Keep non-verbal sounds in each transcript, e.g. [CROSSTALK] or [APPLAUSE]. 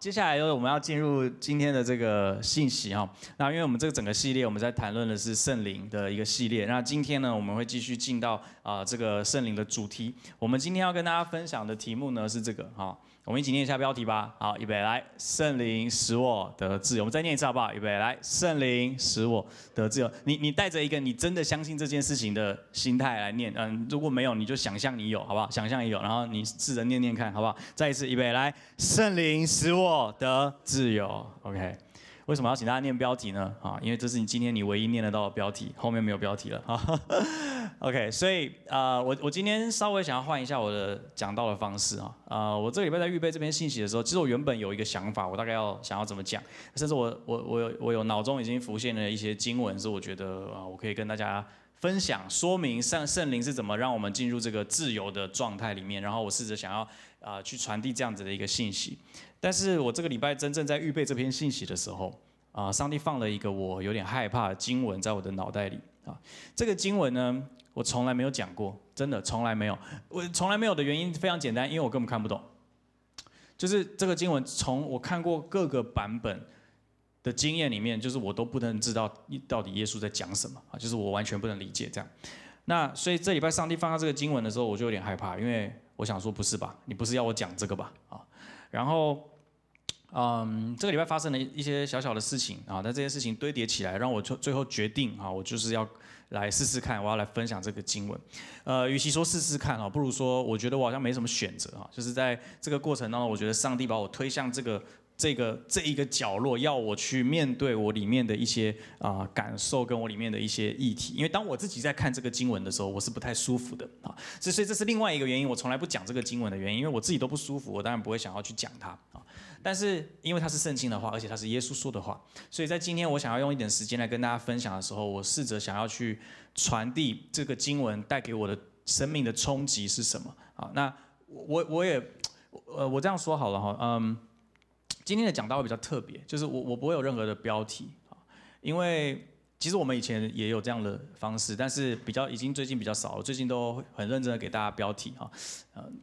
接下来呢我们要进入今天的这个信息哈。那因为我们这个整个系列，我们在谈论的是圣灵的一个系列。那今天呢，我们会继续进到啊这个圣灵的主题。我们今天要跟大家分享的题目呢是这个哈。我们一起念一下标题吧。好，预备来，圣灵使我得自由。我们再念一次好不好？预备来，圣灵使我得自由。你你带着一个你真的相信这件事情的心态来念。嗯，如果没有，你就想象你有，好不好？想象你有，然后你试着念念看，好不好？再一次，预备来，圣灵使我得自由。OK。为什么要请大家念标题呢？啊，因为这是你今天你唯一念得到的标题，后面没有标题了。[LAUGHS] OK，所以啊，我我今天稍微想要换一下我的讲道的方式啊。啊，我这个礼拜在预备这篇信息的时候，其实我原本有一个想法，我大概要想要怎么讲，甚至我我我有我有脑中已经浮现了一些经文，是我觉得啊，我可以跟大家分享，说明圣圣灵是怎么让我们进入这个自由的状态里面。然后我试着想要啊去传递这样子的一个信息。但是我这个礼拜真正在预备这篇信息的时候，啊，上帝放了一个我有点害怕的经文在我的脑袋里啊。这个经文呢，我从来没有讲过，真的从来没有。我从来没有的原因非常简单，因为我根本看不懂。就是这个经文，从我看过各个版本的经验里面，就是我都不能知道到底耶稣在讲什么啊，就是我完全不能理解这样。那所以这礼拜上帝放到这个经文的时候，我就有点害怕，因为我想说不是吧，你不是要我讲这个吧啊？然后，嗯，这个礼拜发生了一些小小的事情啊，但这些事情堆叠起来，让我最最后决定啊，我就是要来试试看，我要来分享这个经文。呃，与其说试试看啊，不如说我觉得我好像没什么选择啊，就是在这个过程当中，我觉得上帝把我推向这个。这个这一个角落要我去面对我里面的一些啊感受，跟我里面的一些议题。因为当我自己在看这个经文的时候，我是不太舒服的啊。所以这是另外一个原因，我从来不讲这个经文的原因，因为我自己都不舒服，我当然不会想要去讲它啊。但是因为它是圣经的话，而且它是耶稣说的话，所以在今天我想要用一点时间来跟大家分享的时候，我试着想要去传递这个经文带给我的生命的冲击是什么啊？那我我也呃我这样说好了哈，嗯。今天的讲道会比较特别，就是我我不会有任何的标题啊，因为其实我们以前也有这样的方式，但是比较已经最近比较少了，最近都很认真的给大家标题哈，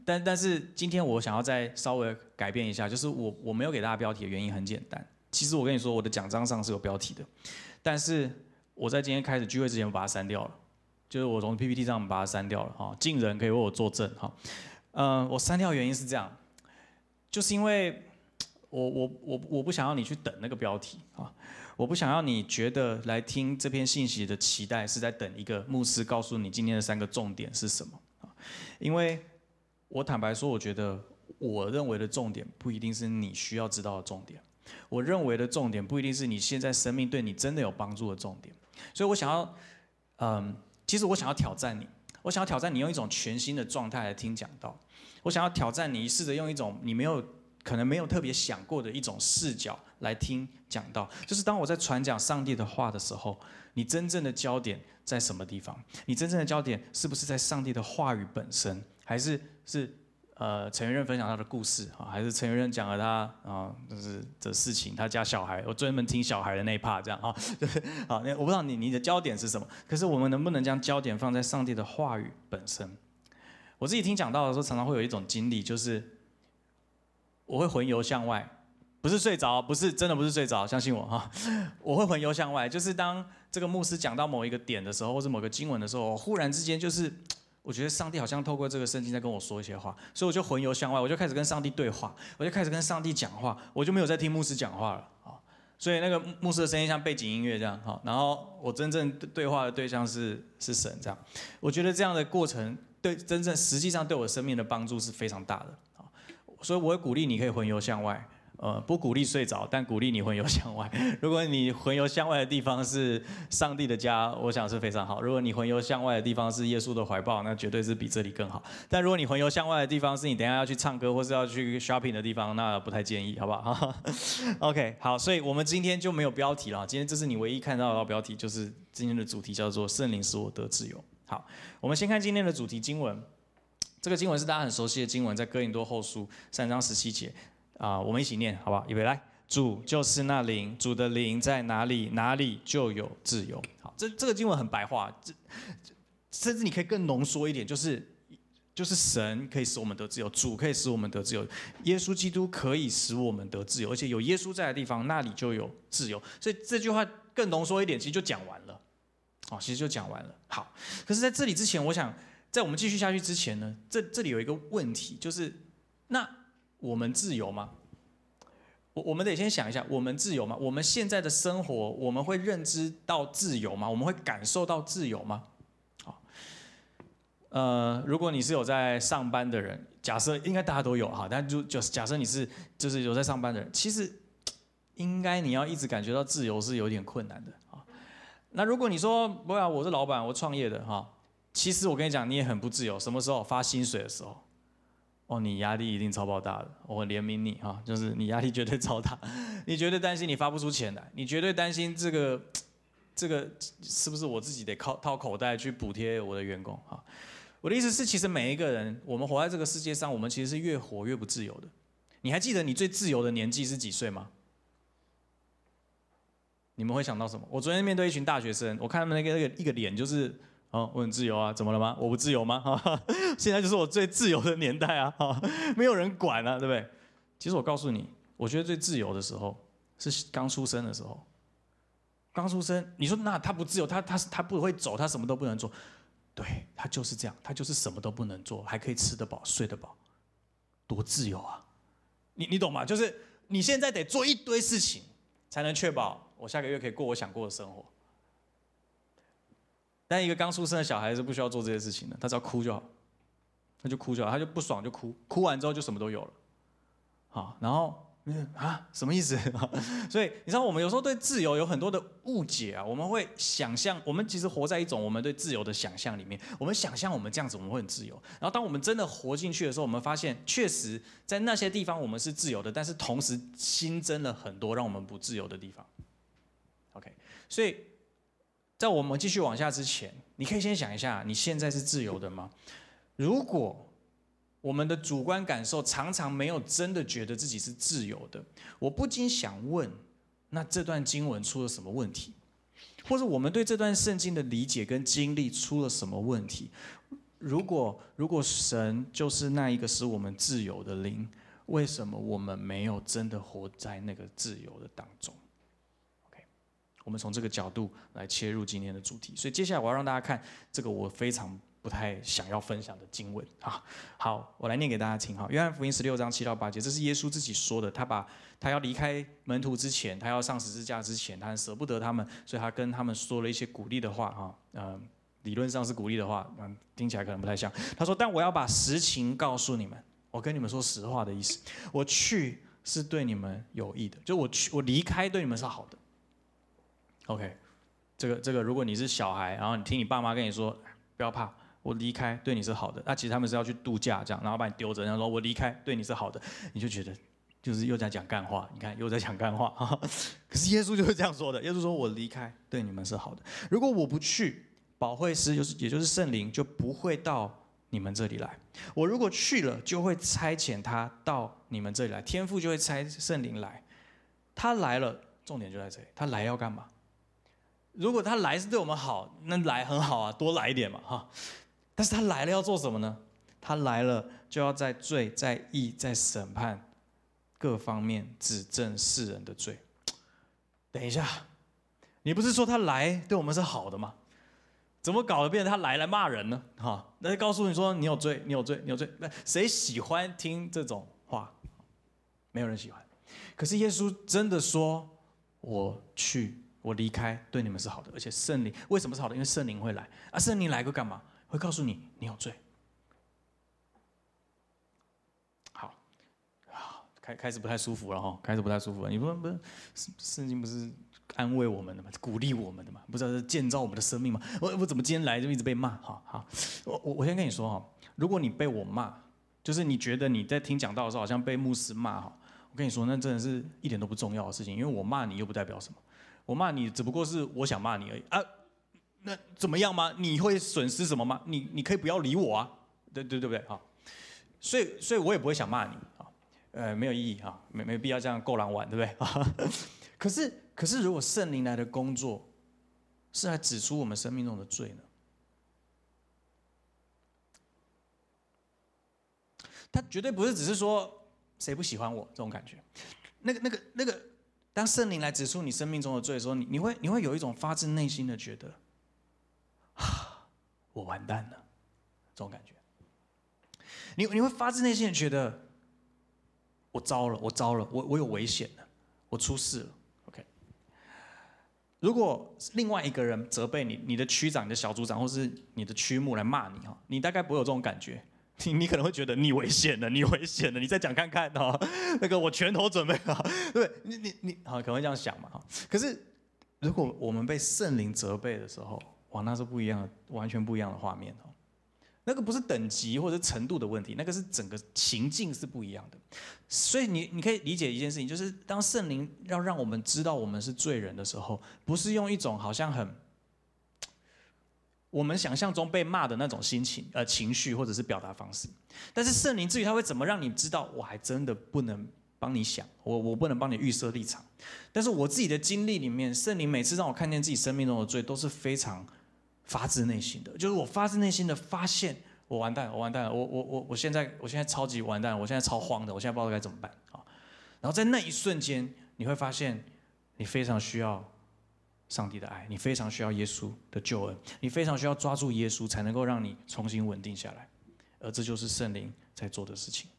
但但是今天我想要再稍微改变一下，就是我我没有给大家标题的原因很简单，其实我跟你说我的奖章上是有标题的，但是我在今天开始聚会之前我把它删掉了，就是我从 PPT 上把它删掉了哈，近人可以为我作证哈，嗯，我删掉原因是这样，就是因为。我我我我不想要你去等那个标题啊！我不想要你觉得来听这篇信息的期待是在等一个牧师告诉你今天的三个重点是什么啊！因为我坦白说，我觉得我认为的重点不一定是你需要知道的重点，我认为的重点不一定是你现在生命对你真的有帮助的重点。所以我想要，嗯，其实我想要挑战你，我想要挑战你用一种全新的状态来听讲道，我想要挑战你试着用一种你没有。可能没有特别想过的一种视角来听讲到，就是当我在传讲上帝的话的时候，你真正的焦点在什么地方？你真正的焦点是不是在上帝的话语本身，还是是呃陈元任分享他的故事啊，还是陈元任讲了他啊就是的事情，他家小孩，我专门听小孩的那一 part 这样啊，好，那我不知道你你的焦点是什么，可是我们能不能将焦点放在上帝的话语本身？我自己听讲到的时候，常常会有一种经历，就是。我会魂游向外，不是睡着，不是真的不是睡着，相信我哈。我会魂游向外，就是当这个牧师讲到某一个点的时候，或者某个经文的时候，忽然之间就是，我觉得上帝好像透过这个圣经在跟我说一些话，所以我就魂游向外，我就开始跟上帝对话，我就开始跟上帝讲话，我就没有在听牧师讲话了啊。所以那个牧师的声音像背景音乐这样哈，然后我真正对话的对象是是神这样。我觉得这样的过程对真正实际上对我生命的帮助是非常大的。所以我会鼓励你可以魂游向外，呃，不鼓励睡着，但鼓励你魂游向外。[LAUGHS] 如果你魂游向外的地方是上帝的家，我想是非常好。如果你魂游向外的地方是耶稣的怀抱，那绝对是比这里更好。但如果你魂游向外的地方是你等下要去唱歌或是要去 shopping 的地方，那不太建议，好不好？[LAUGHS] OK，好，所以我们今天就没有标题了。今天这是你唯一看到的标题，就是今天的主题叫做“圣灵使我得自由”。好，我们先看今天的主题经文。这个经文是大家很熟悉的经文，在哥林多后书三章十七节啊，我们一起念好不好？预备来，主就是那灵，主的灵在哪里，哪里就有自由。好，这这个经文很白话，这甚至你可以更浓缩一点，就是就是神可以使我们得自由，主可以使我们得自由，耶稣基督可以使我们得自由，而且有耶稣在的地方，那里就有自由。所以这句话更浓缩一点，其实就讲完了。哦，其实就讲完了。好，可是在这里之前，我想在我们继续下去之前呢，这这里有一个问题，就是那我们自由吗？我我们得先想一下，我们自由吗？我们现在的生活，我们会认知到自由吗？我们会感受到自由吗？好，呃，如果你是有在上班的人，假设应该大家都有哈，但就就是假设你是就是有在上班的人，其实应该你要一直感觉到自由是有点困难的啊。那如果你说不啊，我是老板，我创业的哈，其实我跟你讲，你也很不自由。什么时候发薪水的时候？哦，你压力一定超爆大的，我怜悯你哈，就是你压力绝对超大，[LAUGHS] 你绝对担心你发不出钱来，你绝对担心这个，这个是不是我自己得靠掏口袋去补贴我的员工哈？我的意思是，其实每一个人，我们活在这个世界上，我们其实是越活越不自由的。你还记得你最自由的年纪是几岁吗？你们会想到什么？我昨天面对一群大学生，我看他们那个那个一个脸就是。哦，我很自由啊，怎么了吗？我不自由吗？哈，[LAUGHS] 现在就是我最自由的年代啊，哈，没有人管啊，对不对？其实我告诉你，我觉得最自由的时候是刚出生的时候。刚出生，你说那他不自由，他他他不会走，他什么都不能做，对他就是这样，他就是什么都不能做，还可以吃得饱、睡得饱，多自由啊！你你懂吗？就是你现在得做一堆事情，才能确保我下个月可以过我想过的生活。但一个刚出生的小孩是不需要做这些事情的，他只要哭就好，他就哭就好，他就不爽就哭，哭完之后就什么都有了，好，然后啊什么意思？[LAUGHS] 所以你知道我们有时候对自由有很多的误解啊，我们会想象我们其实活在一种我们对自由的想象里面，我们想象我们这样子我们会很自由，然后当我们真的活进去的时候，我们发现确实在那些地方我们是自由的，但是同时新增了很多让我们不自由的地方。OK，所以。在我们继续往下之前，你可以先想一下，你现在是自由的吗？如果我们的主观感受常常没有真的觉得自己是自由的，我不禁想问：那这段经文出了什么问题？或者我们对这段圣经的理解跟经历出了什么问题？如果如果神就是那一个使我们自由的灵，为什么我们没有真的活在那个自由的当中？我们从这个角度来切入今天的主题，所以接下来我要让大家看这个我非常不太想要分享的经文啊。好，我来念给大家听哈。约翰福音十六章七到八节，这是耶稣自己说的。他把他要离开门徒之前，他要上十字架之前，他舍不得他们，所以他跟他们说了一些鼓励的话哈。嗯，理论上是鼓励的话，嗯，听起来可能不太像。他说：“但我要把实情告诉你们，我跟你们说实话的意思。我去是对你们有益的，就我去，我离开对你们是好的。” OK，这个这个，如果你是小孩，然后你听你爸妈跟你说，不要怕，我离开对你是好的。那其实他们是要去度假这样，然后把你丢着，然后说我离开对你是好的，你就觉得就是又在讲干话。你看又在讲干话，[LAUGHS] 可是耶稣就是这样说的。耶稣说我离开对你们是好的。如果我不去，保惠师就是也就是圣灵就不会到你们这里来。我如果去了，就会差遣他到你们这里来。天父就会差圣灵来。他来了，重点就在这里。他来要干嘛？如果他来是对我们好，那来很好啊，多来一点嘛，哈。但是他来了要做什么呢？他来了就要在罪、在义、在审判各方面指证世人的罪。等一下，你不是说他来对我们是好的吗？怎么搞得变他来来骂人呢？哈，那就告诉你说你有罪，你有罪，你有罪。那谁喜欢听这种话？没有人喜欢。可是耶稣真的说：“我去。”我离开对你们是好的，而且圣灵为什么是好的？因为圣灵会来啊！圣灵来过干嘛？会告诉你你有罪。好，开开始不太舒服了哈，开始不太舒服了。你不不是圣经不是安慰我们的吗？鼓励我们的吗？不是建造我们的生命吗？我我怎么今天来就一直被骂？哈好，我我我先跟你说哈，如果你被我骂，就是你觉得你在听讲道的时候好像被牧师骂哈，我跟你说那真的是一点都不重要的事情，因为我骂你又不代表什么。我骂你只不过是我想骂你而已啊，那怎么样吗？你会损失什么吗？你你可以不要理我啊，对对对不对啊？所以所以我也不会想骂你啊，呃没有意义哈，没没必要这样够狼玩对不对啊？[LAUGHS] 可是可是如果圣灵来的工作是来指出我们生命中的罪呢？他绝对不是只是说谁不喜欢我这种感觉。那个、那个、那个，当圣灵来指出你生命中的罪的时候，你你会你会有一种发自内心的觉得，啊，我完蛋了，这种感觉。你你会发自内心的觉得，我糟了，我糟了，我我有危险了，我出事了。OK。如果另外一个人责备你，你的区长、你的小组长或是你的区牧来骂你哈，你大概不会有这种感觉。你你可能会觉得你危险了，你危险了，你再讲看看哈。那个我拳头准备好，对你你你好，可能会这样想嘛哈。可是如果我们被圣灵责备的时候，哇，那是不一样的，完全不一样的画面哦。那个不是等级或者程度的问题，那个是整个情境是不一样的。所以你你可以理解一件事情，就是当圣灵要让我们知道我们是罪人的时候，不是用一种好像很我们想象中被骂的那种心情呃情绪或者是表达方式。但是圣灵至于他会怎么让你知道，我还真的不能帮你想，我我不能帮你预设立场。但是我自己的经历里面，圣灵每次让我看见自己生命中的罪，都是非常。发自内心的，就是我发自内心的发现，我完蛋，我完蛋了，我我我我现在我现在超级完蛋，我现在超慌的，我现在不知道该怎么办啊！然后在那一瞬间，你会发现，你非常需要上帝的爱，你非常需要耶稣的救恩，你非常需要抓住耶稣，才能够让你重新稳定下来。而这就是圣灵在做的事情，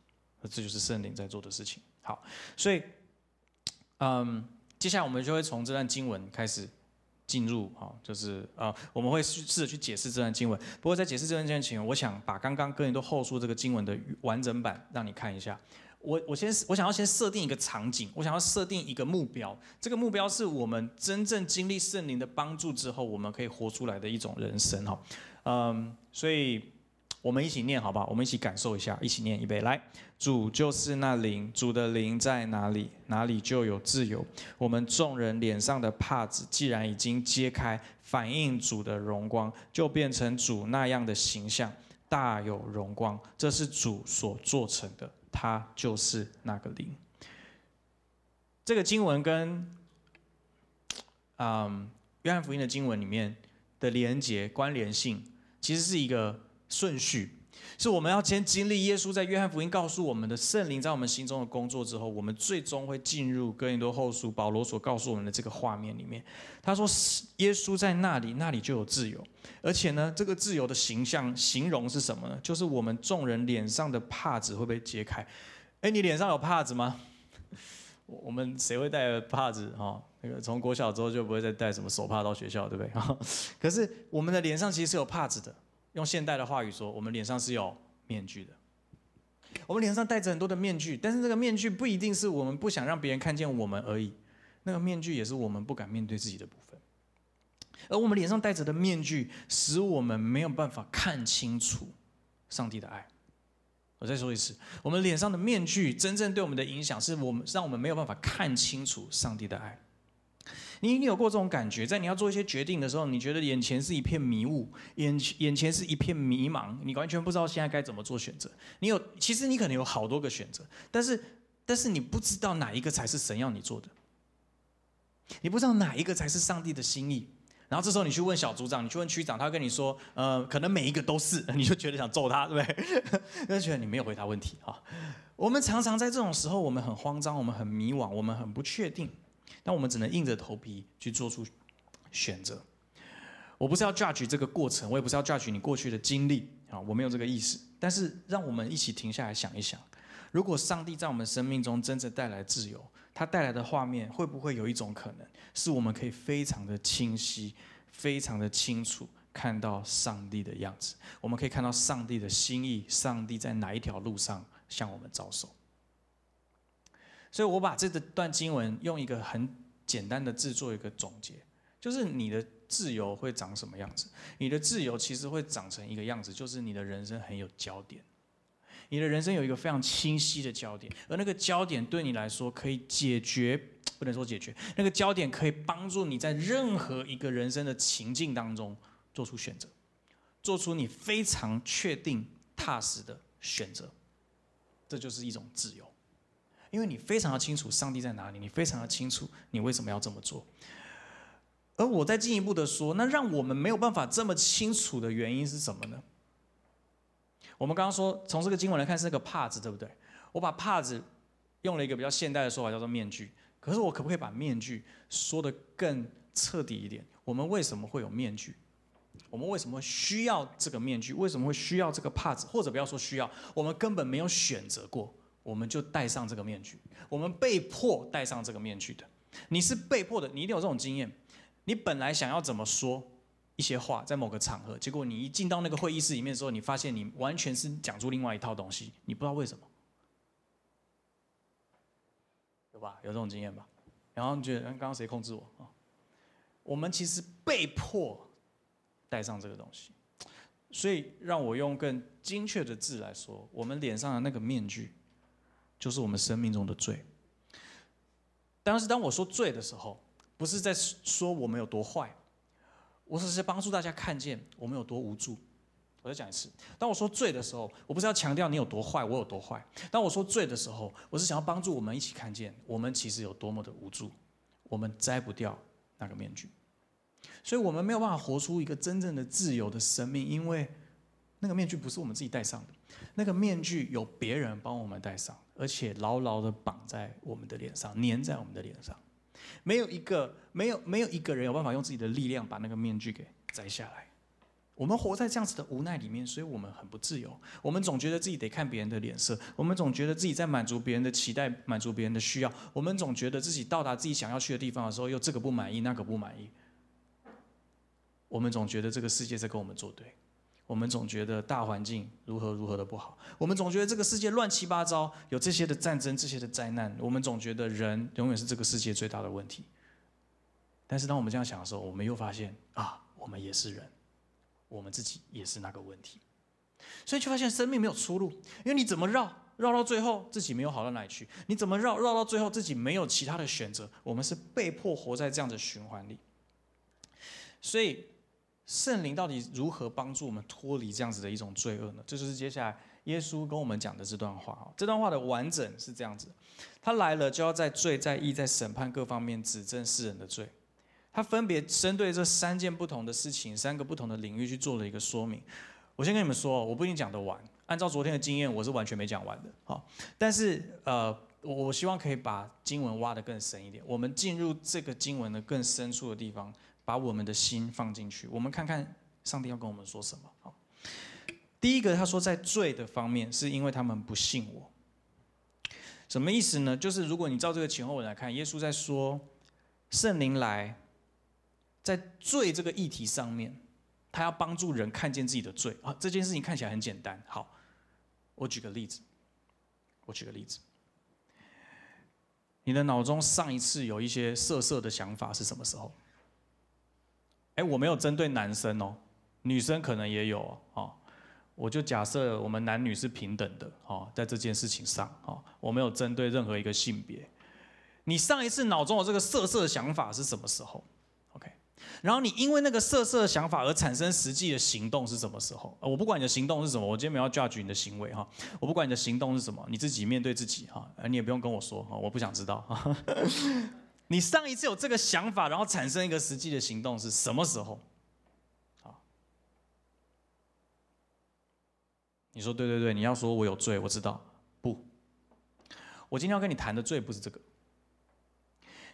而这就是圣灵在做的事情。好，所以，嗯，接下来我们就会从这段经文开始。进入啊，就是啊，我们会试着去解释这段经文。不过在解释这段经文前，我想把刚刚哥林多后书这个经文的完整版让你看一下。我我先我想要先设定一个场景，我想要设定一个目标。这个目标是我们真正经历圣灵的帮助之后，我们可以活出来的一种人生哈。嗯，所以。我们一起念好不好？我们一起感受一下，一起念一杯。来，主就是那灵，主的灵在哪里，哪里就有自由。我们众人脸上的帕子既然已经揭开，反映主的荣光，就变成主那样的形象，大有荣光。这是主所做成的，他就是那个灵。这个经文跟，嗯，约翰福音的经文里面的连接关联性，其实是一个。顺序是我们要先经历耶稣在约翰福音告诉我们的圣灵在我们心中的工作之后，我们最终会进入哥林多后书保罗所告诉我们的这个画面里面。他说：“耶稣在那里，那里就有自由。而且呢，这个自由的形象形容是什么呢？就是我们众人脸上的帕子会被揭开。哎，你脸上有帕子吗？[LAUGHS] 我们谁会戴帕子？哈，那个从国小之后就不会再戴什么手帕到学校，对不对？[LAUGHS] 可是我们的脸上其实是有帕子的。”用现代的话语说，我们脸上是有面具的。我们脸上戴着很多的面具，但是这个面具不一定是我们不想让别人看见我们而已，那个面具也是我们不敢面对自己的部分。而我们脸上戴着的面具，使我们没有办法看清楚上帝的爱。我再说一次，我们脸上的面具真正对我们的影响，是我们让我们没有办法看清楚上帝的爱。你你有过这种感觉，在你要做一些决定的时候，你觉得眼前是一片迷雾，眼眼前是一片迷茫，你完全不知道现在该怎么做选择。你有，其实你可能有好多个选择，但是但是你不知道哪一个才是神要你做的，你不知道哪一个才是上帝的心意。然后这时候你去问小组长，你去问区长，他跟你说，呃，可能每一个都是，[LAUGHS] 你就觉得想揍他，对不对？[LAUGHS] 就觉得你没有回答问题啊。我们常常在这种时候，我们很慌张，我们很迷惘，我们很不确定。但我们只能硬着头皮去做出选择。我不是要 judge 这个过程，我也不是要 judge 你过去的经历啊，我没有这个意思。但是让我们一起停下来想一想，如果上帝在我们生命中真正带来自由，他带来的画面会不会有一种可能，是我们可以非常的清晰、非常的清楚看到上帝的样子？我们可以看到上帝的心意，上帝在哪一条路上向我们招手？所以我把这段经文用一个很简单的字做一个总结，就是你的自由会长什么样子？你的自由其实会长成一个样子，就是你的人生很有焦点，你的人生有一个非常清晰的焦点，而那个焦点对你来说可以解决，不能说解决，那个焦点可以帮助你在任何一个人生的情境当中做出选择，做出你非常确定踏实的选择，这就是一种自由。因为你非常的清楚上帝在哪里，你非常的清楚你为什么要这么做。而我再进一步的说，那让我们没有办法这么清楚的原因是什么呢？我们刚刚说从这个经文来看是那个帕子，对不对？我把帕子用了一个比较现代的说法，叫做面具。可是我可不可以把面具说的更彻底一点？我们为什么会有面具？我们为什么需要这个面具？为什么会需要这个帕子？或者不要说需要，我们根本没有选择过，我们就戴上这个面具。我们被迫戴上这个面具的。你是被迫的，你一定有这种经验。你本来想要怎么说一些话，在某个场合，结果你一进到那个会议室里面的时候，你发现你完全是讲出另外一套东西，你不知道为什么，有吧？有这种经验吧？然后你觉得，刚刚谁控制我啊？我们其实被迫戴上这个东西，所以让我用更精确的字来说，我们脸上的那个面具，就是我们生命中的罪。但是当我说罪的时候，不是在说我们有多坏，我只是帮助大家看见我们有多无助。我再讲一次，当我说罪的时候，我不是要强调你有多坏，我有多坏。当我说罪的时候，我是想要帮助我们一起看见我们其实有多么的无助，我们摘不掉那个面具，所以我们没有办法活出一个真正的自由的生命，因为那个面具不是我们自己戴上的，那个面具有别人帮我们戴上，而且牢牢的绑在我们的脸上，粘在我们的脸上。没有一个没有没有一个人有办法用自己的力量把那个面具给摘下来。我们活在这样子的无奈里面，所以我们很不自由。我们总觉得自己得看别人的脸色，我们总觉得自己在满足别人的期待，满足别人的需要。我们总觉得自己到达自己想要去的地方的时候，又这个不满意，那个不满意。我们总觉得这个世界在跟我们作对。我们总觉得大环境如何如何的不好，我们总觉得这个世界乱七八糟，有这些的战争，这些的灾难。我们总觉得人永远是这个世界最大的问题。但是当我们这样想的时候，我们又发现啊，我们也是人，我们自己也是那个问题。所以就发现生命没有出路，因为你怎么绕绕到最后，自己没有好到哪里去；你怎么绕绕到最后，自己没有其他的选择。我们是被迫活在这样的循环里，所以。圣灵到底如何帮助我们脱离这样子的一种罪恶呢？这就是接下来耶稣跟我们讲的这段话。这段话的完整是这样子：他来了，就要在罪、在义、在审判各方面指证世人的罪。他分别针对这三件不同的事情、三个不同的领域去做了一个说明。我先跟你们说，我不一定讲得完。按照昨天的经验，我是完全没讲完的。好，但是呃，我我希望可以把经文挖得更深一点。我们进入这个经文的更深处的地方。把我们的心放进去，我们看看上帝要跟我们说什么。好，第一个他说在罪的方面，是因为他们不信我。什么意思呢？就是如果你照这个前后文来看，耶稣在说圣灵来，在罪这个议题上面，他要帮助人看见自己的罪啊。这件事情看起来很简单。好，我举个例子，我举个例子，你的脑中上一次有一些色色的想法是什么时候？哎，我没有针对男生哦，女生可能也有哦。我就假设我们男女是平等的哦，在这件事情上哦，我没有针对任何一个性别。你上一次脑中有这个色色的想法是什么时候？OK，然后你因为那个色色的想法而产生实际的行动是什么时候？我不管你的行动是什么，我今天没有 judge 你的行为哈，我不管你的行动是什么，你自己面对自己哈，你也不用跟我说哈，我不想知道。你上一次有这个想法，然后产生一个实际的行动是什么时候？好，你说对对对，你要说我有罪，我知道。不，我今天要跟你谈的罪不是这个。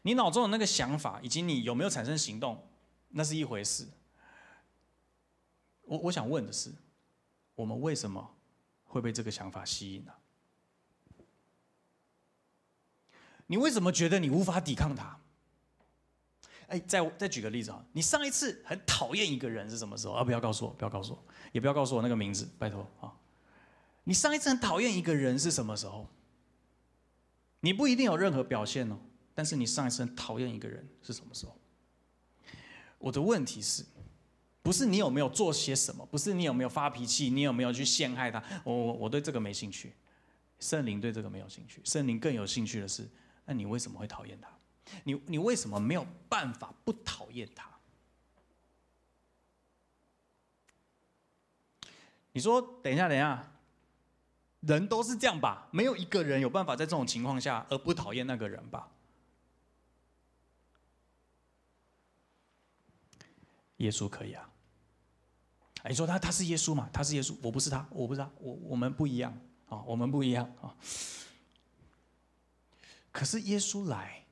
你脑中的那个想法，以及你有没有产生行动，那是一回事。我我想问的是，我们为什么会被这个想法吸引呢？你为什么觉得你无法抵抗他？哎，再再举个例子啊，你上一次很讨厌一个人是什么时候啊？不要告诉我，不要告诉我，也不要告诉我那个名字，拜托啊！你上一次很讨厌一个人是什么时候？你不一定有任何表现哦，但是你上一次很讨厌一个人是什么时候？我的问题是，不是你有没有做些什么，不是你有没有发脾气，你有没有去陷害他？我我我对这个没兴趣，圣灵对这个没有兴趣，圣灵更有兴趣的是。那你为什么会讨厌他？你你为什么没有办法不讨厌他？你说等一下，等一下，人都是这样吧？没有一个人有办法在这种情况下而不讨厌那个人吧？耶稣可以啊，你说他他是耶稣嘛？他是耶稣，我不是他，我不是他，我我们不一样啊，我们不一样啊。可是耶稣来，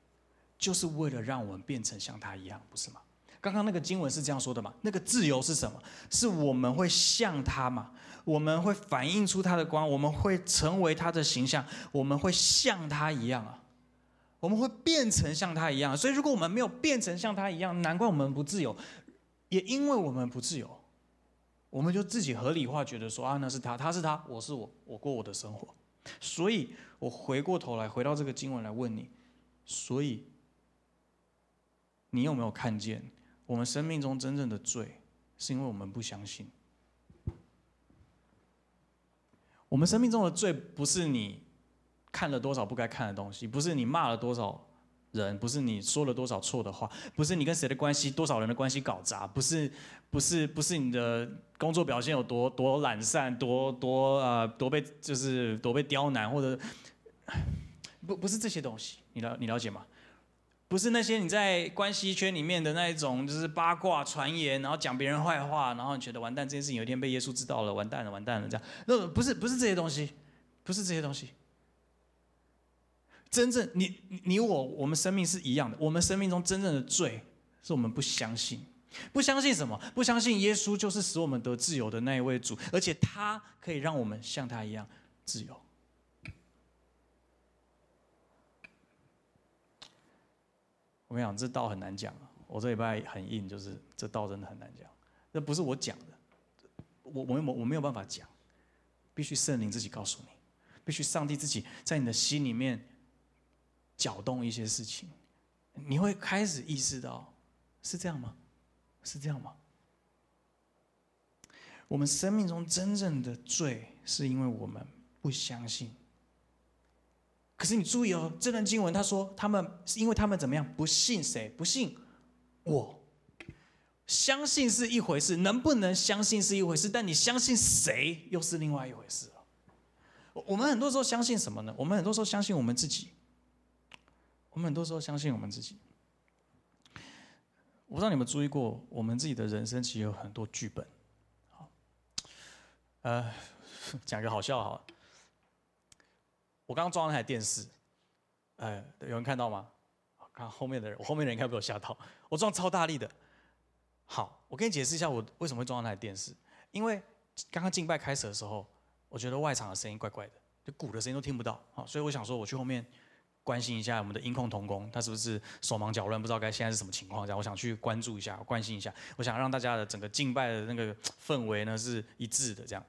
就是为了让我们变成像他一样，不是吗？刚刚那个经文是这样说的嘛？那个自由是什么？是我们会像他嘛？我们会反映出他的光，我们会成为他的形象，我们会像他一样啊。我们会变成像他一样，所以如果我们没有变成像他一样，难怪我们不自由。也因为我们不自由，我们就自己合理化，觉得说啊，那是他，他是他，我是我，我过我的生活。所以我回过头来，回到这个经文来问你：，所以你有没有看见，我们生命中真正的罪，是因为我们不相信？我们生命中的罪，不是你。看了多少不该看的东西，不是你骂了多少人，不是你说了多少错的话，不是你跟谁的关系，多少人的关系搞砸，不是，不是，不是你的工作表现有多多懒散，多多啊，多被就是多被刁难，或者不不是这些东西，你了你了解吗？不是那些你在关系圈里面的那一种，就是八卦传言，然后讲别人坏话，然后你觉得完蛋，这件事情有一天被耶稣知道了，完蛋了，完蛋了，这样，那不是不是这些东西，不是这些东西。真正你你我我们生命是一样的，我们生命中真正的罪是我们不相信，不相信什么？不相信耶稣就是使我们得自由的那一位主，而且他可以让我们像他一样自由。我跟你讲，这道很难讲啊！我这礼拜很硬，就是这道真的很难讲。这不是我讲的，我我我我没有办法讲，必须圣灵自己告诉你，必须上帝自己在你的心里面。搅动一些事情，你会开始意识到，是这样吗？是这样吗？我们生命中真正的罪，是因为我们不相信。可是你注意哦，这段经文他说，他们是因为他们怎么样？不信谁？不信我。相信是一回事，能不能相信是一回事，但你相信谁又是另外一回事了。我们很多时候相信什么呢？我们很多时候相信我们自己。我们很多时候相信我们自己。我不知道你们注意过，我们自己的人生其实有很多剧本。好，呃，[LAUGHS] 讲个好笑哈。我刚刚装了台电视，呃，有人看到吗？看后面的人，我后面的人应该被我吓到。我装超大力的。好，我跟你解释一下我为什么会装那台电视。因为刚刚敬拜开始的时候，我觉得外场的声音怪怪的，就鼓的声音都听不到。好，所以我想说，我去后面。关心一下我们的音控童工，他是不是手忙脚乱，不知道该现在是什么情况？这样，我想去关注一下，关心一下。我想让大家的整个敬拜的那个氛围呢是一致的，这样。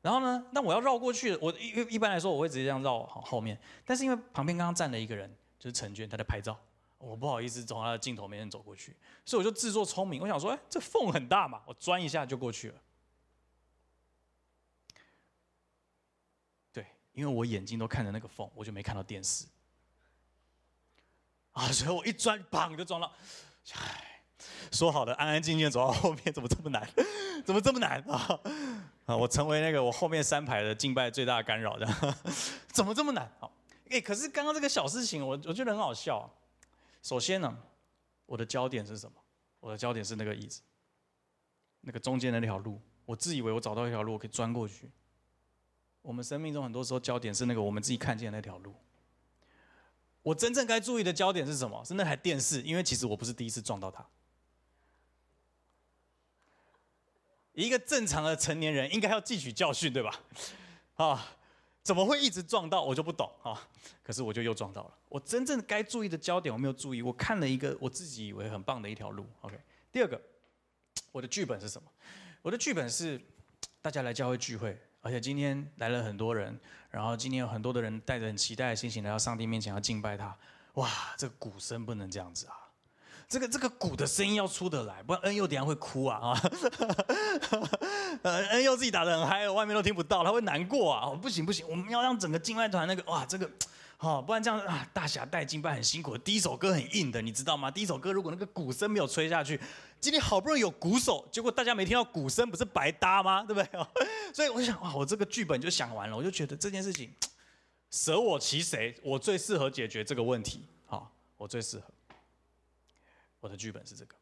然后呢，那我要绕过去，我一一般来说我会直接这样绕好后面。但是因为旁边刚刚站了一个人，就是陈娟，她在拍照，我不好意思从她的镜头面前走过去，所以我就自作聪明，我想说，哎，这缝很大嘛，我钻一下就过去了。对，因为我眼睛都看着那个缝，我就没看到电视。啊！所以我一钻，砰就撞到。唉，说好的安安静静走到后面，怎么这么难？怎么这么难啊？啊！我成为那个我后面三排的敬拜最大的干扰，的 [LAUGHS] 怎么这么难？好，哎，可是刚刚这个小事情，我我觉得很好笑。首先呢，我的焦点是什么？我的焦点是那个椅子，那个中间的那条路。我自以为我找到一条路，我可以钻过去。我们生命中很多时候焦点是那个我们自己看见的那条路。我真正该注意的焦点是什么？是那台电视，因为其实我不是第一次撞到它。一个正常的成年人应该要汲取教训，对吧？[LAUGHS] 啊，怎么会一直撞到？我就不懂啊。可是我就又撞到了。我真正该注意的焦点我没有注意。我看了一个我自己以为很棒的一条路。OK，第二个，我的剧本是什么？我的剧本是大家来教会聚会。而且今天来了很多人，然后今天有很多的人带着很期待的心情来到上帝面前要敬拜他。哇，这个鼓声不能这样子啊！这个这个鼓的声音要出得来，不然恩佑等下会哭啊啊！[LAUGHS] 恩佑自己打得很嗨，外面都听不到，他会难过啊！不行不行，我们要让整个敬拜团那个哇这个。好，不然这样啊，大侠带敬拜很辛苦。第一首歌很硬的，你知道吗？第一首歌如果那个鼓声没有吹下去，今天好不容易有鼓手，结果大家没听到鼓声，不是白搭吗？[LAUGHS] 对不对？[LAUGHS] 所以我想，哇，我这个剧本就想完了，我就觉得这件事情，舍我其谁，我最适合解决这个问题。好，我最适合，我的剧本是这个。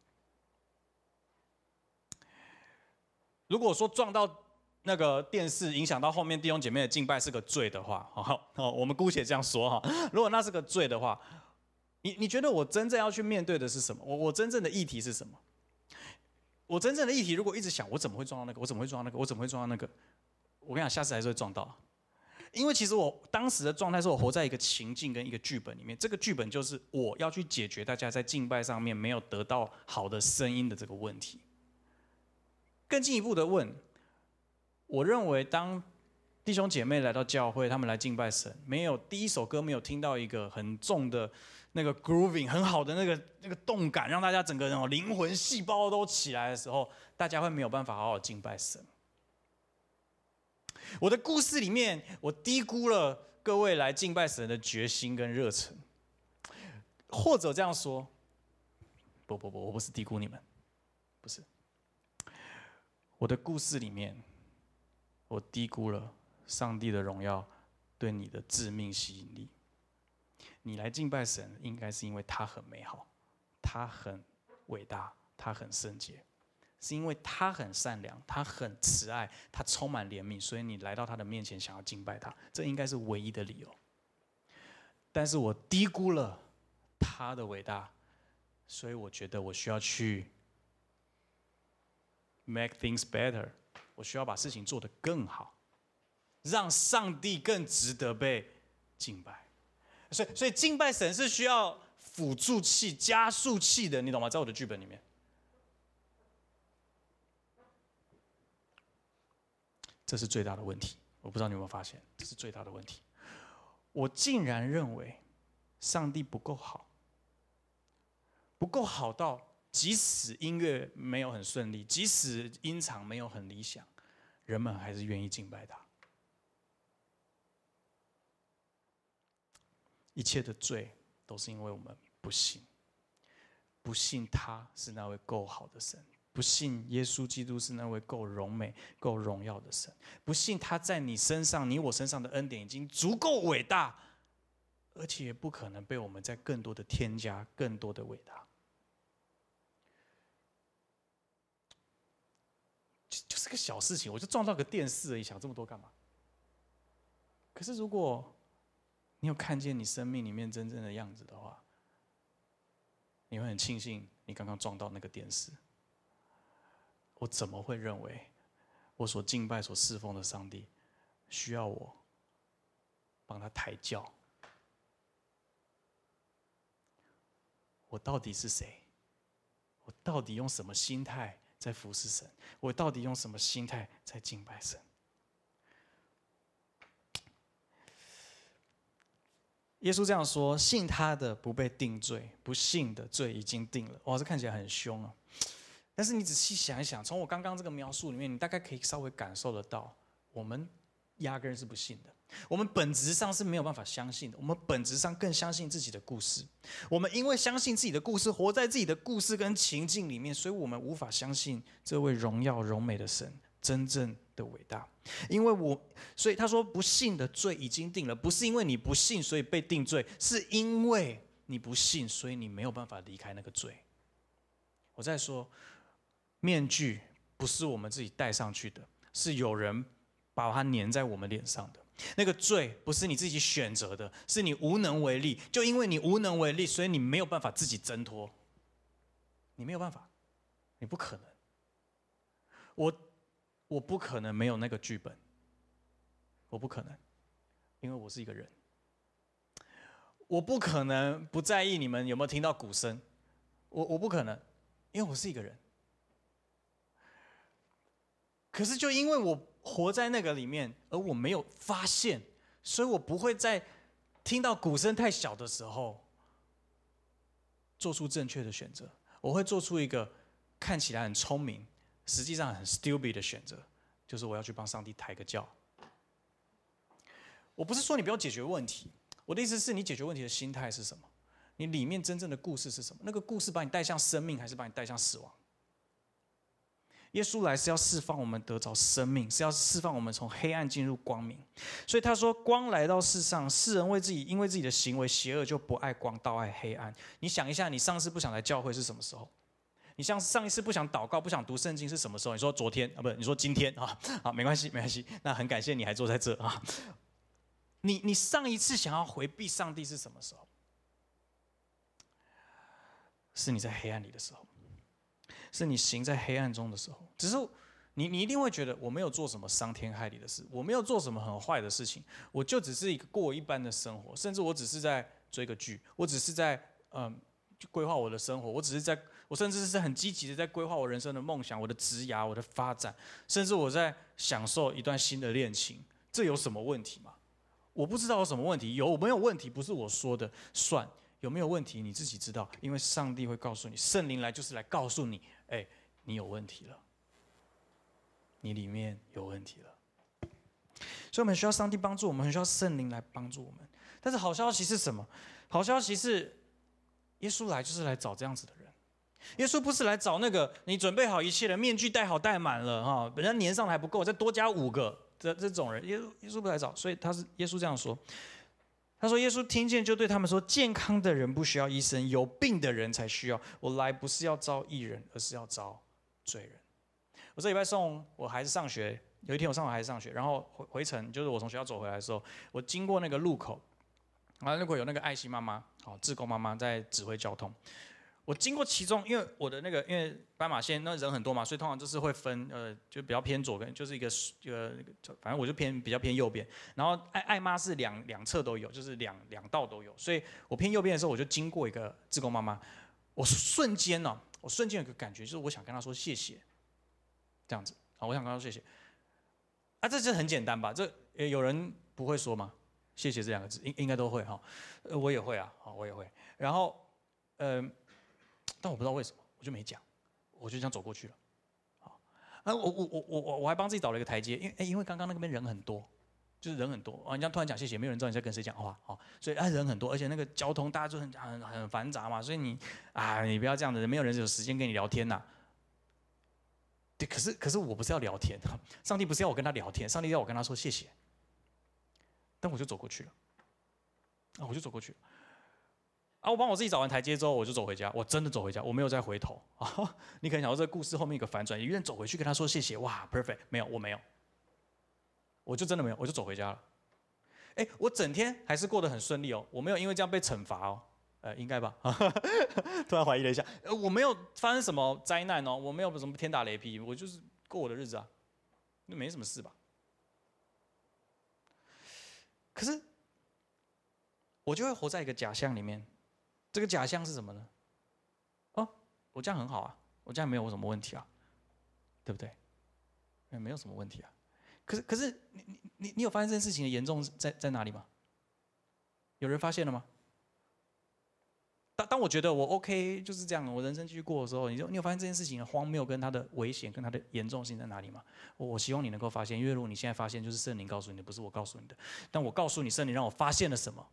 如果说撞到那个电视，影响到后面弟兄姐妹的敬拜是个罪的话，[LAUGHS] 好，好，我们姑且这样说哈。如果那是个罪的话，你你觉得我真正要去面对的是什么？我我真正的议题是什么？我真正的议题，如果一直想我怎么会撞到那个，我怎么会撞到那个，我怎么会撞到那个？我跟你讲，下次还是会撞到。因为其实我当时的状态是我活在一个情境跟一个剧本里面，这个剧本就是我要去解决大家在敬拜上面没有得到好的声音的这个问题。更进一步的问，我认为当弟兄姐妹来到教会，他们来敬拜神，没有第一首歌没有听到一个很重的那个 grooving 很好的那个那个动感，让大家整个人哦灵魂细胞都起来的时候，大家会没有办法好好敬拜神。我的故事里面，我低估了各位来敬拜神的决心跟热忱，或者这样说，不不不，我不是低估你们，不是。我的故事里面，我低估了上帝的荣耀对你的致命吸引力。你来敬拜神，应该是因为他很美好，他很伟大，他很圣洁。是因为他很善良，他很慈爱，他充满怜悯，所以你来到他的面前想要敬拜他，这应该是唯一的理由。但是我低估了他的伟大，所以我觉得我需要去 make things better，我需要把事情做得更好，让上帝更值得被敬拜。所以，所以敬拜神是需要辅助器、加速器的，你懂吗？在我的剧本里面。这是最大的问题，我不知道你有没有发现，这是最大的问题。我竟然认为上帝不够好，不够好到即使音乐没有很顺利，即使音场没有很理想，人们还是愿意敬拜他。一切的罪都是因为我们不信，不信他是那位够好的神。不信耶稣基督是那位够荣美、够荣耀的神，不信他在你身上、你我身上的恩典已经足够伟大，而且也不可能被我们在更多的添加、更多的伟大。就就是个小事情，我就撞到个电视而已，想这么多干嘛？可是如果你有看见你生命里面真正的样子的话，你会很庆幸你刚刚撞到那个电视。我怎么会认为我所敬拜、所侍奉的上帝需要我帮他抬轿？我到底是谁？我到底用什么心态在服侍神？我到底用什么心态在敬拜神？耶稣这样说：“信他的不被定罪，不信的罪已经定了。”哇，这看起来很凶啊！但是你仔细想一想，从我刚刚这个描述里面，你大概可以稍微感受得到，我们压根是不信的。我们本质上是没有办法相信的。我们本质上更相信自己的故事。我们因为相信自己的故事，活在自己的故事跟情境里面，所以我们无法相信这位荣耀荣美的神真正的伟大。因为我，所以他说不信的罪已经定了，不是因为你不信所以被定罪，是因为你不信，所以你没有办法离开那个罪。我在说。面具不是我们自己戴上去的，是有人把它粘在我们脸上的。那个罪不是你自己选择的，是你无能为力。就因为你无能为力，所以你没有办法自己挣脱。你没有办法，你不可能。我我不可能没有那个剧本，我不可能，因为我是一个人。我不可能不在意你们有没有听到鼓声，我我不可能，因为我是一个人。可是，就因为我活在那个里面，而我没有发现，所以我不会在听到鼓声太小的时候做出正确的选择。我会做出一个看起来很聪明，实际上很 stupid 的选择，就是我要去帮上帝抬个轿。我不是说你不要解决问题，我的意思是你解决问题的心态是什么？你里面真正的故事是什么？那个故事把你带向生命，还是把你带向死亡？耶稣来是要释放我们得着生命，是要释放我们从黑暗进入光明。所以他说：“光来到世上，世人为自己因为自己的行为邪恶，就不爱光，倒爱黑暗。”你想一下，你上次不想来教会是什么时候？你像上一次不想祷告、不想读圣经是什么时候？你说昨天啊，不？你说今天啊？好，没关系，没关系。那很感谢你还坐在这啊。你你上一次想要回避上帝是什么时候？是你在黑暗里的时候，是你行在黑暗中的时候。只是你你一定会觉得我没有做什么伤天害理的事，我没有做什么很坏的事情，我就只是一个过一般的生活，甚至我只是在追个剧，我只是在嗯规划我的生活，我只是在。我甚至是很积极的在规划我人生的梦想、我的职涯、我的发展，甚至我在享受一段新的恋情，这有什么问题吗？我不知道有什么问题，有没有问题不是我说的算，有没有问题你自己知道，因为上帝会告诉你，圣灵来就是来告诉你，哎，你有问题了，你里面有问题了，所以我们需要上帝帮助我们，很需要圣灵来帮助我们。但是好消息是什么？好消息是，耶稣来就是来找这样子的人。耶稣不是来找那个你准备好一切的面具戴好戴满了哈，人家粘上还不够，再多加五个这这种人，耶稣耶稣不来找，所以他是耶稣这样说。他说耶稣听见就对他们说：健康的人不需要医生，有病的人才需要。我来不是要招义人，而是要招罪人。我这礼拜送我孩子上学，有一天我上我孩子上学，然后回回程就是我从学校走回来的时候，我经过那个路口，啊路口有那个爱心妈妈，好志工妈妈在指挥交通。我经过其中，因为我的那个，因为斑马线那人很多嘛，所以通常就是会分，呃，就比较偏左边，就是一个一个，反正我就偏比较偏右边。然后爱爱妈是两两侧都有，就是两两道都有，所以我偏右边的时候，我就经过一个志工妈妈，我瞬间呢，我瞬间有个感觉，就是我想跟她说谢谢，这样子，啊，我想跟她说谢谢。啊，这这很简单吧？这有人不会说吗？谢谢这两个字，应应该都会哈，呃，我也会啊，好，我也会。然后，嗯。但我不知道为什么，我就没讲，我就这样走过去了。好，啊，我我我我我我还帮自己找了一个台阶，因为哎，因为刚刚那边人很多，就是人很多啊，你这样突然讲谢谢，没有人知道你在跟谁讲话，好，所以啊人很多，而且那个交通大家就很很很繁杂嘛，所以你啊，你不要这样子，没有人有时间跟你聊天呐。对，可是可是我不是要聊天，上帝不是要我跟他聊天，上帝要我跟他说谢谢。但我就走过去了，啊，我就走过去了。啊！我帮我自己找完台阶之后，我就走回家。我真的走回家，我没有再回头啊！[LAUGHS] 你可能想到这个故事后面一个反转，你愿走回去跟他说谢谢？哇，perfect！没有，我没有，我就真的没有，我就走回家了。哎，我整天还是过得很顺利哦，我没有因为这样被惩罚哦。呃，应该吧？[LAUGHS] 突然怀疑了一下，呃，我没有发生什么灾难哦，我没有什么天打雷劈，我就是过我的日子啊，那没什么事吧？可是，我就会活在一个假象里面。这个假象是什么呢？哦，我这样很好啊，我这样没有什么问题啊，对不对？没有什么问题啊。可是，可是你你你你有发现这件事情的严重在在哪里吗？有人发现了吗？当当我觉得我 OK 就是这样，我人生继续过的时候，你就你有发现这件事情的荒谬跟它的危险跟它的严重性在哪里吗？我我希望你能够发现，因为如果你现在发现，就是圣灵告诉你的，不是我告诉你的。但我告诉你，圣灵让我发现了什么？